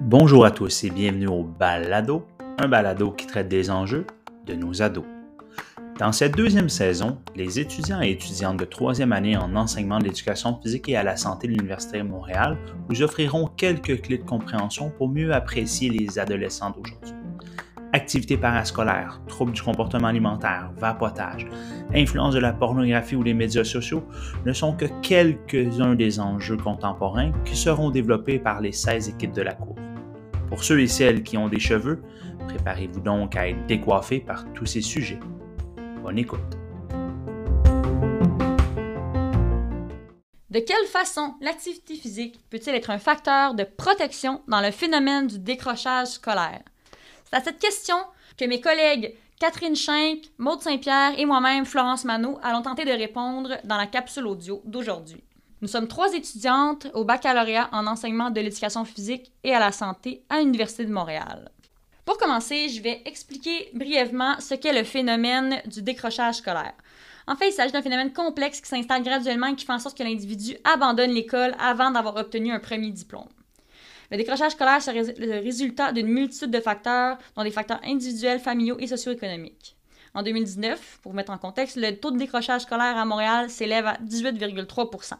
Bonjour à tous et bienvenue au Balado, un balado qui traite des enjeux de nos ados. Dans cette deuxième saison, les étudiants et étudiantes de troisième année en enseignement de l'éducation physique et à la santé de l'Université de Montréal vous offriront quelques clés de compréhension pour mieux apprécier les adolescents d'aujourd'hui. Activités parascolaires, troubles du comportement alimentaire, vapotage, influence de la pornographie ou des médias sociaux ne sont que quelques-uns des enjeux contemporains qui seront développés par les 16 équipes de la Cour. Pour ceux et celles qui ont des cheveux, préparez-vous donc à être décoiffés par tous ces sujets. Bonne écoute. De quelle façon l'activité physique peut-il être un facteur de protection dans le phénomène du décrochage scolaire? C'est à cette question que mes collègues Catherine Schenck, Maude Saint-Pierre et moi-même, Florence Manot, allons tenter de répondre dans la capsule audio d'aujourd'hui. Nous sommes trois étudiantes au baccalauréat en enseignement de l'éducation physique et à la santé à l'Université de Montréal. Pour commencer, je vais expliquer brièvement ce qu'est le phénomène du décrochage scolaire. En fait, il s'agit d'un phénomène complexe qui s'installe graduellement et qui fait en sorte que l'individu abandonne l'école avant d'avoir obtenu un premier diplôme. Le décrochage scolaire, c'est le résultat d'une multitude de facteurs, dont des facteurs individuels, familiaux et socio-économiques. En 2019, pour mettre en contexte, le taux de décrochage scolaire à Montréal s'élève à 18,3%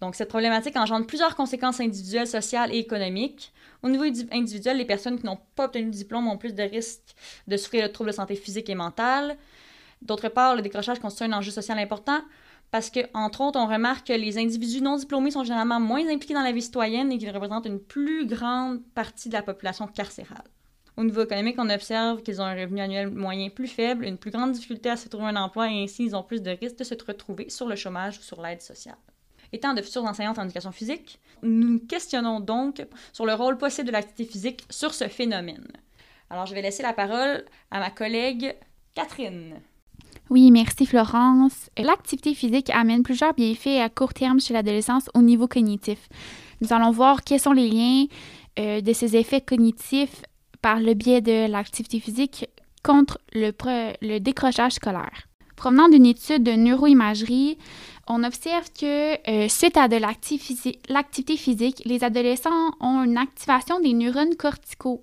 donc, cette problématique engendre plusieurs conséquences individuelles, sociales et économiques. Au niveau individuel, les personnes qui n'ont pas obtenu de diplôme ont plus de risques de souffrir de troubles de santé physique et mentale. D'autre part, le décrochage constitue un enjeu social important parce que, entre autres, on remarque que les individus non diplômés sont généralement moins impliqués dans la vie citoyenne et qu'ils représentent une plus grande partie de la population carcérale. Au niveau économique, on observe qu'ils ont un revenu annuel moyen plus faible, une plus grande difficulté à se trouver un emploi et ainsi ils ont plus de risques de se retrouver sur le chômage ou sur l'aide sociale. Étant de futures enseignantes en éducation physique, nous nous questionnons donc sur le rôle possible de l'activité physique sur ce phénomène. Alors, je vais laisser la parole à ma collègue Catherine. Oui, merci Florence. L'activité physique amène plusieurs bienfaits à court terme chez l'adolescence au niveau cognitif. Nous allons voir quels sont les liens euh, de ces effets cognitifs par le biais de l'activité physique contre le, décrochage scolaire. Provenant d'une étude de neuroimagerie, on observe que euh, suite à de l'activité physique, les adolescents ont une activation des neurones corticaux.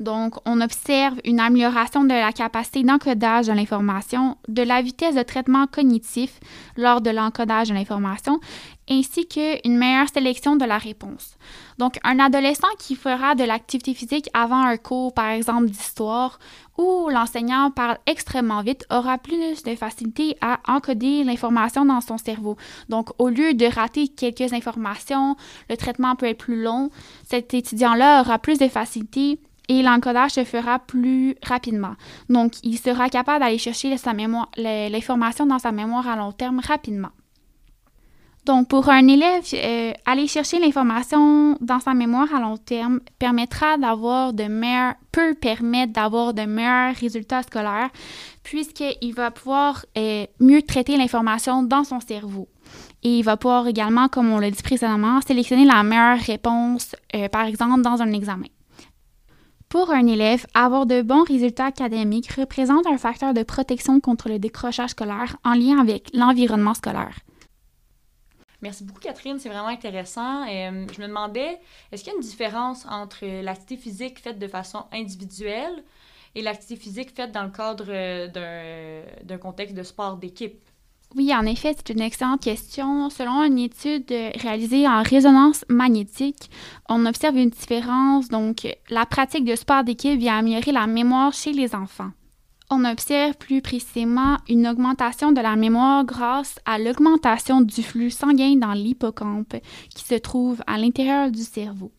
Donc, on observe une amélioration de la capacité d'encodage de l'information, de la vitesse de traitement cognitif lors de l'encodage de l'information, ainsi qu'une meilleure sélection de la réponse. Donc, un adolescent qui fera de l'activité physique avant un cours, par exemple d'histoire, où l'enseignant parle extrêmement vite, aura plus de facilité à encoder l'information dans son cerveau. Donc, au lieu de rater quelques informations, le traitement peut être plus long, cet étudiant-là aura plus de facilité et l'encodage se fera plus rapidement. Donc, il sera capable d'aller chercher l'information dans sa mémoire à long terme rapidement. Donc, pour un élève, euh, aller chercher l'information dans sa mémoire à long terme permettra d'avoir de meilleurs, peut permettre d'avoir de meilleurs résultats scolaires, puisqu'il va pouvoir euh, mieux traiter l'information dans son cerveau. Et il va pouvoir également, comme on l'a dit précédemment, sélectionner la meilleure réponse, euh, par exemple, dans un examen. Pour un élève, avoir de bons résultats académiques représente un facteur de protection contre le décrochage scolaire en lien avec l'environnement scolaire. Merci beaucoup, Catherine. C'est vraiment intéressant. Euh, je me demandais, est-ce qu'il y a une différence entre l'activité physique faite de façon individuelle et l'activité physique faite dans le cadre euh, d'un contexte de sport d'équipe? Oui, en effet, c'est une excellente question. Selon une étude réalisée en résonance magnétique, on observe une différence. Donc, la pratique de sport d'équipe vient améliorer la mémoire chez les enfants. On observe plus précisément une augmentation de la mémoire grâce à l'augmentation du flux sanguin dans l'hippocampe qui se trouve à l'intérieur du cerveau.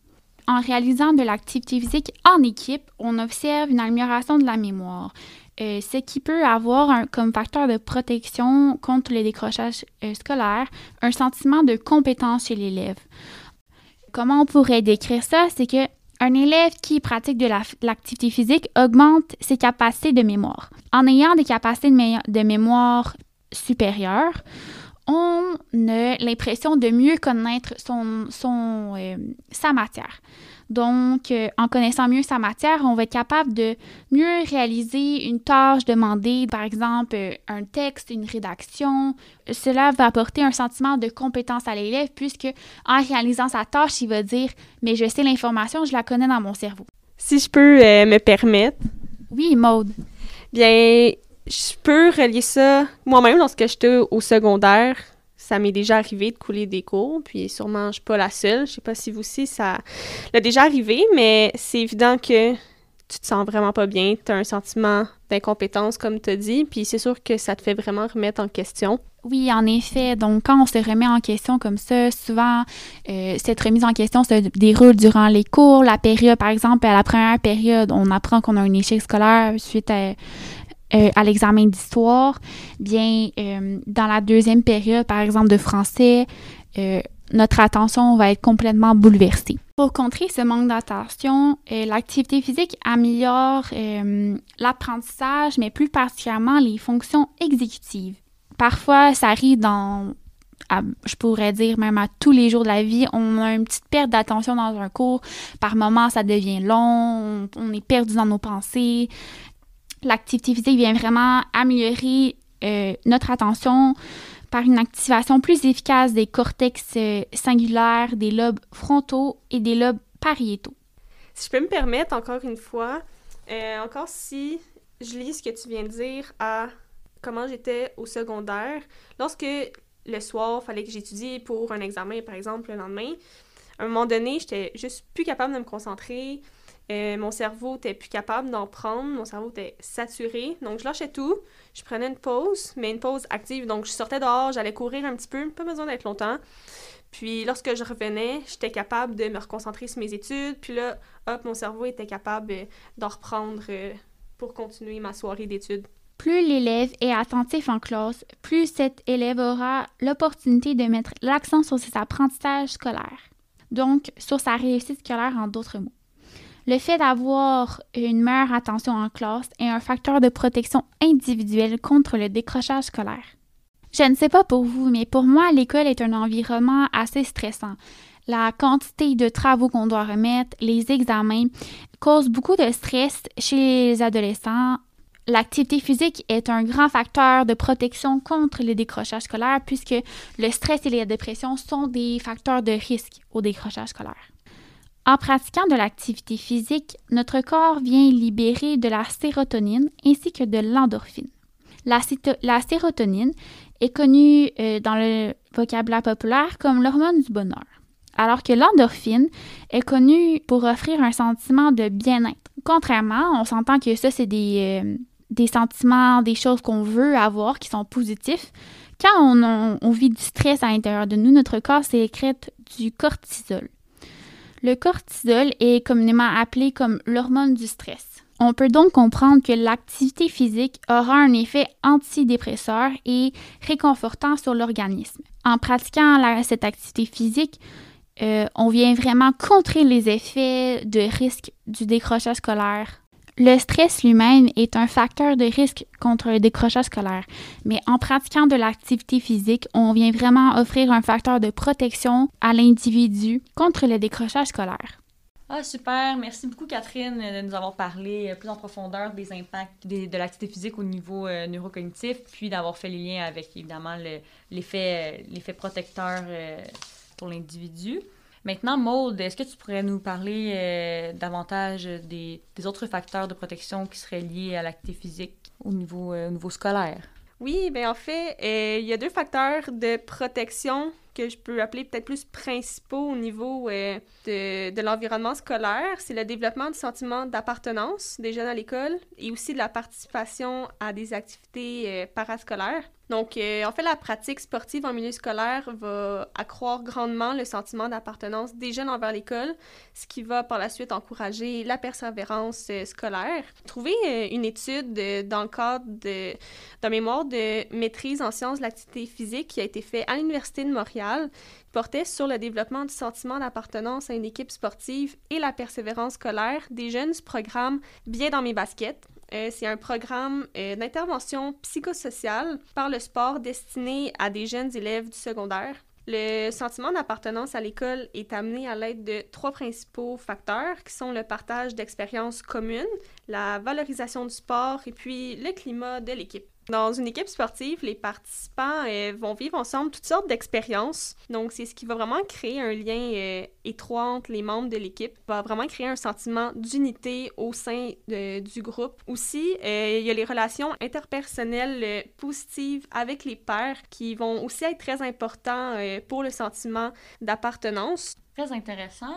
En réalisant de l'activité physique en équipe, on observe une amélioration de la mémoure. Euh, ce qui peut avoir comme facteur de protection contre le décrochage euh, scolaire un sentiment de compétence chez l'élève. Comment on pourrait décrire ça? C'est que un élève qui pratique de l'activité physique augmente ses capacités de mémoire. En ayant des capacités de, mémoire supérieures, on a l'impression de mieux connaître euh, sa matière. Donc, euh, en connaissant mieux sa matière, on va être capable de mieux réaliser une tâche demandée, par exemple euh, un texte, une rédaction. Cela va apporter un sentiment de compétence à l'élève puisque en réalisant sa tâche, il va dire mais je sais l'information, je la connais dans mon cerveau. Si je peux me permettre. Oui, Maude. Bien, je peux relier ça moi-même lorsque j'étais au secondaire. Ça m'est déjà arrivé de couler des cours, puis sûrement je suis pas la seule. Je sais pas si vous aussi ça l'a déjà arrivé, mais c'est évident que tu te sens vraiment pas bien, tu as un sentiment d'incompétence comme tu dit, puis c'est sûr que ça te fait vraiment remettre en question. Oui, en effet. Donc, quand on se remet en question comme ça, souvent, euh, cette remise en question se déroule durant les cours. La période, par exemple, à la première période, on apprend qu'on a un échec scolaire suite à, euh, à l'examen d'histoire, bien, euh, dans la deuxième période, par exemple, de français, euh, notre attention va être complètement bouleversée. Pour contrer ce manque d'attention, l'activité physique améliore l'apprentissage, mais plus particulièrement les fonctions exécutives. Parfois, ça arrive dans je pourrais dire même à tous les jours de la vie, on a une petite perte d'attention dans un cours. Par moments, ça devient long, on est perdu dans nos pensées l'activité physique vient vraiment améliorer euh, notre attention par une activation plus efficace des cortex euh, singulaires, des lobes frontaux et des lobes pariétaux. Si je peux me permettre, encore une fois, euh, encore si je lis ce que tu viens de dire à comment j'étais au secondaire, lorsque le soir, il fallait que j'étudie pour un examen, par exemple, le lendemain, à un moment donné, j'étais juste plus capable de me concentrer. Euh, mon cerveau était plus capable d'en prendre, mon cerveau était saturé. Donc, je lâchais tout. Je prenais une pause, mais une pause active. Donc, je sortais dehors, j'allais courir un petit peu, pas besoin d'être longtemps. Puis, lorsque je revenais, j'étais capable de me reconcentrer sur mes études. Puis là, hop, mon cerveau était capable euh, d'en reprendre euh, pour continuer ma soirée d'études. Plus l'élève est attentif en classe, plus cet élève aura l'opportunité de mettre l'accent sur ses apprentissages scolaires. Donc, sur sa réussite scolaire en d'autres mots. Le fait d'avoir une meilleure attention en classe est un facteur de protection individuelle contre le décrochage scolaire. Je ne sais pas pour vous, mais pour moi, l'école est un environnement assez stressant. La quantité de travaux qu'on doit remettre, les examens, causent beaucoup de stress chez les adolescents. L'activité physique est un grand facteur de protection contre le décrochage scolaire puisque le stress et la dépression sont des facteurs de risque au décrochage scolaire. En pratiquant de l'activité physique, notre corps vient libérer de la sérotonine ainsi que de l'endorphine. La, sérotonine est connue euh, dans le vocabulaire populaire comme l'hormone du bonheur, alors que l'endorphine est connue pour offrir un sentiment de bien-être. Contrairement, on s'entend que ça, c'est des, euh, des sentiments, des choses qu'on veut avoir qui sont positifs. Quand on, on vit du stress à l'intérieur de nous, notre corps sécrète du cortisol. Le cortisol est communément appelé comme l'hormone du stress. On peut donc comprendre que l'activité physique aura un effet antidépresseur et réconfortant sur l'organisme. En pratiquant cette activité physique, euh, on vient vraiment contrer les effets de risque du décrochage scolaire le stress lui-même est un facteur de risque contre le décrochage scolaire, mais en pratiquant de l'activité physique, on vient vraiment offrir un facteur de protection à l'individu contre le décrochage scolaire. Ah, super. Merci beaucoup, Catherine, de nous avoir parlé euh, plus en profondeur des impacts de l'activité physique au niveau euh, neurocognitif, puis d'avoir fait les liens avec, évidemment, euh, l'effet protecteur pour l'individu. Maintenant, Maude, est-ce que tu pourrais nous parler euh, davantage des, autres facteurs de protection qui seraient liés à l'activité physique au niveau, euh, scolaire? Oui, bien en fait, euh, il y a deux facteurs de protection que je peux appeler peut-être plus principaux au niveau de l'environnement scolaire. C'est le développement du sentiment d'appartenance des jeunes à l'école et aussi de la participation à des activités parascolaires. Donc, euh, en fait, la pratique sportive en milieu scolaire va accroître grandement le sentiment d'appartenance des jeunes envers l'école, ce qui va par la suite encourager la persévérance euh, scolaire. Trouver euh, une étude dans le cadre d'un mémoire de maîtrise en sciences de l'activité physique qui a été fait à l'Université de Montréal portait sur le développement du sentiment d'appartenance à une équipe sportive et la persévérance scolaire des jeunes du programme Bien dans mes baskets Euh, c'est un programme euh, d'intervention psychosociale par le sport destiné à des jeunes élèves du secondaire. Le sentiment d'appartenance à l'école est amené à l'aide de trois principaux facteurs qui sont le partage d'expériences communes, la valorisation du sport et puis le climat de l'équipe. Dans une équipe sportive, les participants euh, vont vivre ensemble toutes sortes d'expériences. Donc, c'est ce qui va vraiment créer un lien euh, étroit entre les membres de l'équipe, va vraiment créer un sentiment d'unité au sein du groupe. Aussi, euh, il y a les relations interpersonnelles positives avec les pairs qui vont aussi être très importants pour le sentiment d'appartenance. Très intéressant.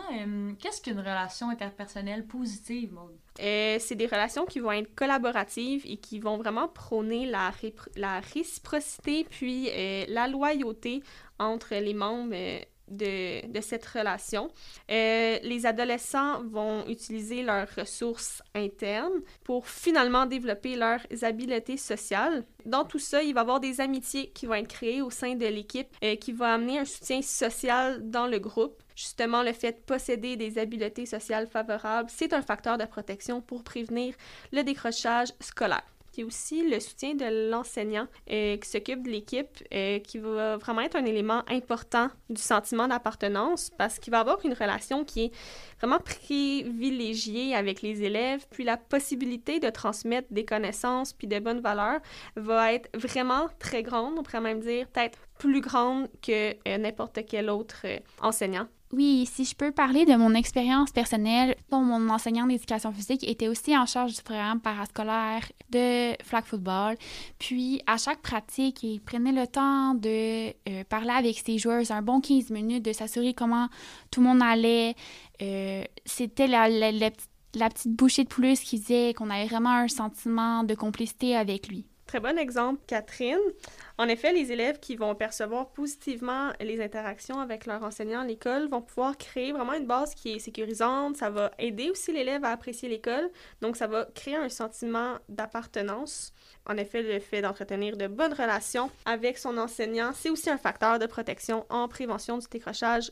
Qu'est-ce qu'une relation interpersonnelle positive, Maud? Euh, c'est des relations qui vont être collaboratives et qui vont vraiment prôner la, réciprocité puis euh, la loyauté entre les membres euh, de, cette relation. Les adolescents vont utiliser leurs ressources internes pour finalement développer leurs habiletés sociales. Dans tout ça, il va y avoir des amitiés qui vont être créées au sein de l'équipe qui va amener un soutien social dans le groupe. Justement, le fait de posséder des habiletés sociales favorables, c'est un facteur de protection pour prévenir le décrochage scolaire. Il y a aussi le soutien de l'enseignant euh, qui s'occupe de l'équipe, euh, qui va vraiment être un élément important du sentiment d'appartenance parce qu'il va avoir une relation qui est vraiment privilégiée avec les élèves, puis la possibilité de transmettre des connaissances puis de bonnes valeurs va être vraiment très grande, on pourrait même dire peut-être plus grande que euh, n'importe quel autre enseignant. Oui, si je peux parler de mon expérience personnelle, mon enseignant d'éducation physique était aussi en charge du programme parascolaire de flag football. Puis, à chaque pratique, il prenait le temps de euh, parler avec ses joueurs un bon 15 minutes, de s'assurer comment tout le monde allait. Euh, C'était la, la, la petite- bouchée de plus qui faisait qu'on avait vraiment un sentiment de complicité avec lui. Très bon exemple, Catherine. En effet, les élèves qui vont percevoir positivement les interactions avec leur enseignant à l'école vont pouvoir créer vraiment une base qui est sécurisante. Ça va aider aussi l'élève à apprécier l'école. Donc, ça va créer un sentiment d'appartenance. En effet, le fait d'entretenir de bonnes relations avec son enseignant, c'est aussi un facteur de protection en prévention du décrochage.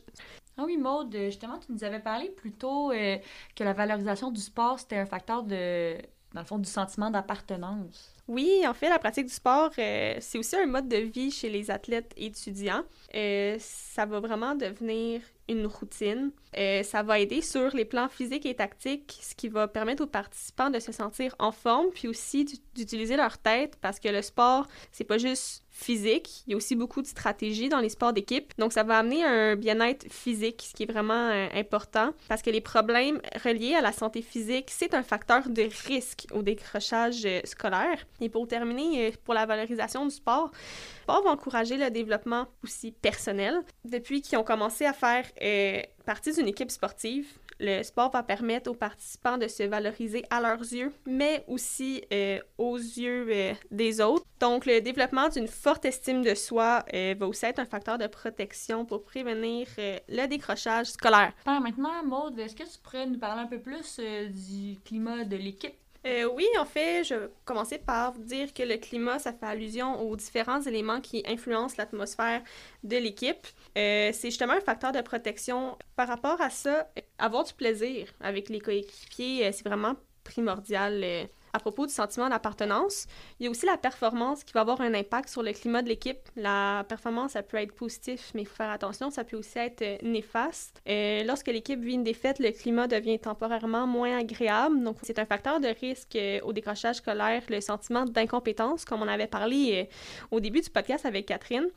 Ah oui, Maude, justement, tu nous avais parlé plus tôt euh, que la valorisation du sport, c'était un facteur de, dans le fond, du sentiment d'appartenance. Oui, en fait, la pratique du sport, euh, c'est aussi un mode de vie chez les athlètes étudiants. Euh, ça va vraiment devenir une routine. Euh, ça va aider sur les plans physiques et tactiques, ce qui va permettre aux participants de se sentir en forme, puis aussi d'u- d'utiliser leur tête, parce que le sport, c'est pas juste physique, il y a aussi beaucoup de stratégie dans les sports d'équipe. Donc, ça va amener un bien-être physique, ce qui est vraiment important, parce que les problèmes reliés à la santé physique, c'est un facteur de risque au décrochage scolaire. Et pour terminer, euh, pour la valorisation du sport, le sport va encourager le développement aussi personnel. Depuis qu'ils ont commencé à faire euh, partie d'une équipe sportive, le sport va permettre aux participants de se valoriser à leurs yeux, mais aussi euh, aux yeux des autres. Donc, le développement d'une forte estime de soi va aussi être un facteur de protection pour prévenir le décrochage scolaire. Maintenant, Maude, est-ce que tu pourrais nous parler un peu plus du climat de l'équipe? Euh, oui, en fait, je vais commencer par vous dire que le climat, ça fait allusion aux différents éléments qui influencent l'atmosphère de l'équipe. Euh, c'est justement un facteur de protection. Par rapport à ça, euh, avoir du plaisir avec les coéquipiers, c'est vraiment primordial. À propos du sentiment d'appartenance, il y a aussi la performance qui va avoir un impact sur le climat de l'équipe. La performance, ça peut être positif, mais il faut faire attention, ça peut aussi être euh, néfaste. Euh, lorsque l'équipe vit une défaite, le climat devient temporairement moins agréable. Donc, c'est un facteur de risque euh, au décrochage scolaire, le sentiment d'incompétence, comme on avait parlé au début du podcast avec Catherine.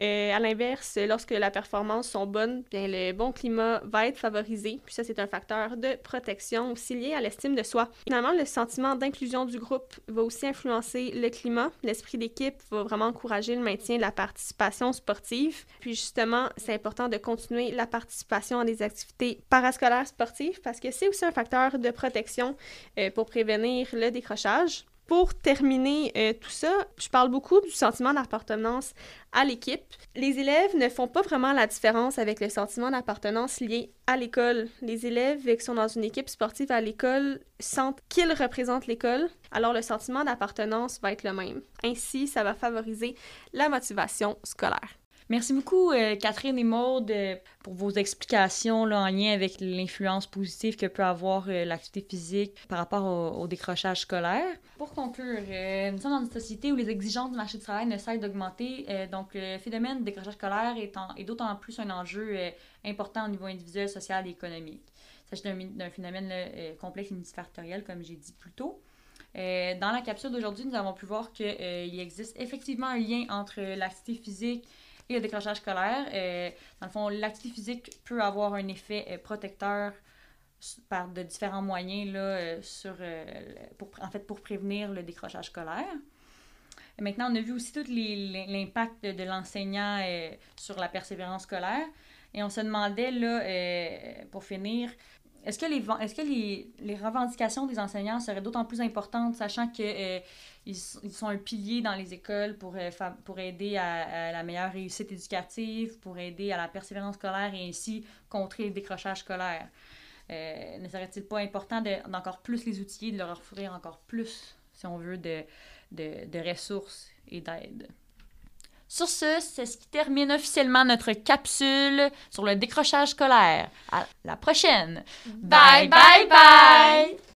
Euh, à l'inverse, lorsque la performance sont bonnes, bien le bon climat va être favorisé. Puis ça, c'est un facteur de protection aussi lié à l'estime de soi. Finalement, le sentiment d'inclusion du groupe va aussi influencer le climat. L'esprit d'équipe va vraiment encourager le maintien de la participation sportive. Puis justement, c'est important de continuer la participation à des activités parascolaires sportives parce que c'est aussi un facteur de protection euh, pour prévenir le décrochage. Pour terminer euh, tout ça, je parle beaucoup du sentiment d'appartenance à l'équipe. Les élèves ne font pas vraiment la différence avec le sentiment d'appartenance lié à l'école. Les élèves qui sont dans une équipe sportive à l'école sentent qu'ils représentent l'école, alors le sentiment d'appartenance va être le même. Ainsi, ça va favoriser la motivation scolaire. Merci beaucoup, euh, Catherine et Maude, euh, pour vos explications là, en lien avec l'influence positive que peut avoir euh, l'activité physique par rapport au, décrochage scolaire. Pour conclure, euh, nous sommes dans une société où les exigences du marché du travail ne cessent d'augmenter. euh, donc, le phénomène de décrochage scolaire est, d'autant plus un enjeu euh, important au niveau individuel, social et économique. Il s'agit d'un phénomène euh, complexe et multifactoriel, comme j'ai dit plus tôt. Euh, dans la capsule d'aujourd'hui, nous avons pu voir qu'il existe effectivement un lien entre l'activité physique et le décrochage scolaire. Euh, dans le fond, l'activité physique peut avoir un effet euh, protecteur par de différents moyens là, euh, euh, pour, en fait, pour prévenir le décrochage scolaire. Maintenant, on a vu aussi tout l'impact de, l'enseignant sur la persévérance scolaire. Et on se demandait, là, pour finir, est-ce que, les, revendications des enseignants seraient d'autant plus importantes, sachant que ils, sont un pilier dans les écoles pour, euh, pour aider à, à la meilleure réussite éducative, pour aider à la persévérance scolaire et ainsi contrer le décrochage scolaire? Euh, ne serait-il pas important de- d'encore plus les outiller, de leur offrir encore plus, si on veut, de, de, de ressources et d'aide? Sur ce, c'est ce qui termine officiellement notre capsule sur le décrochage scolaire. À la prochaine! Bye, bye, bye!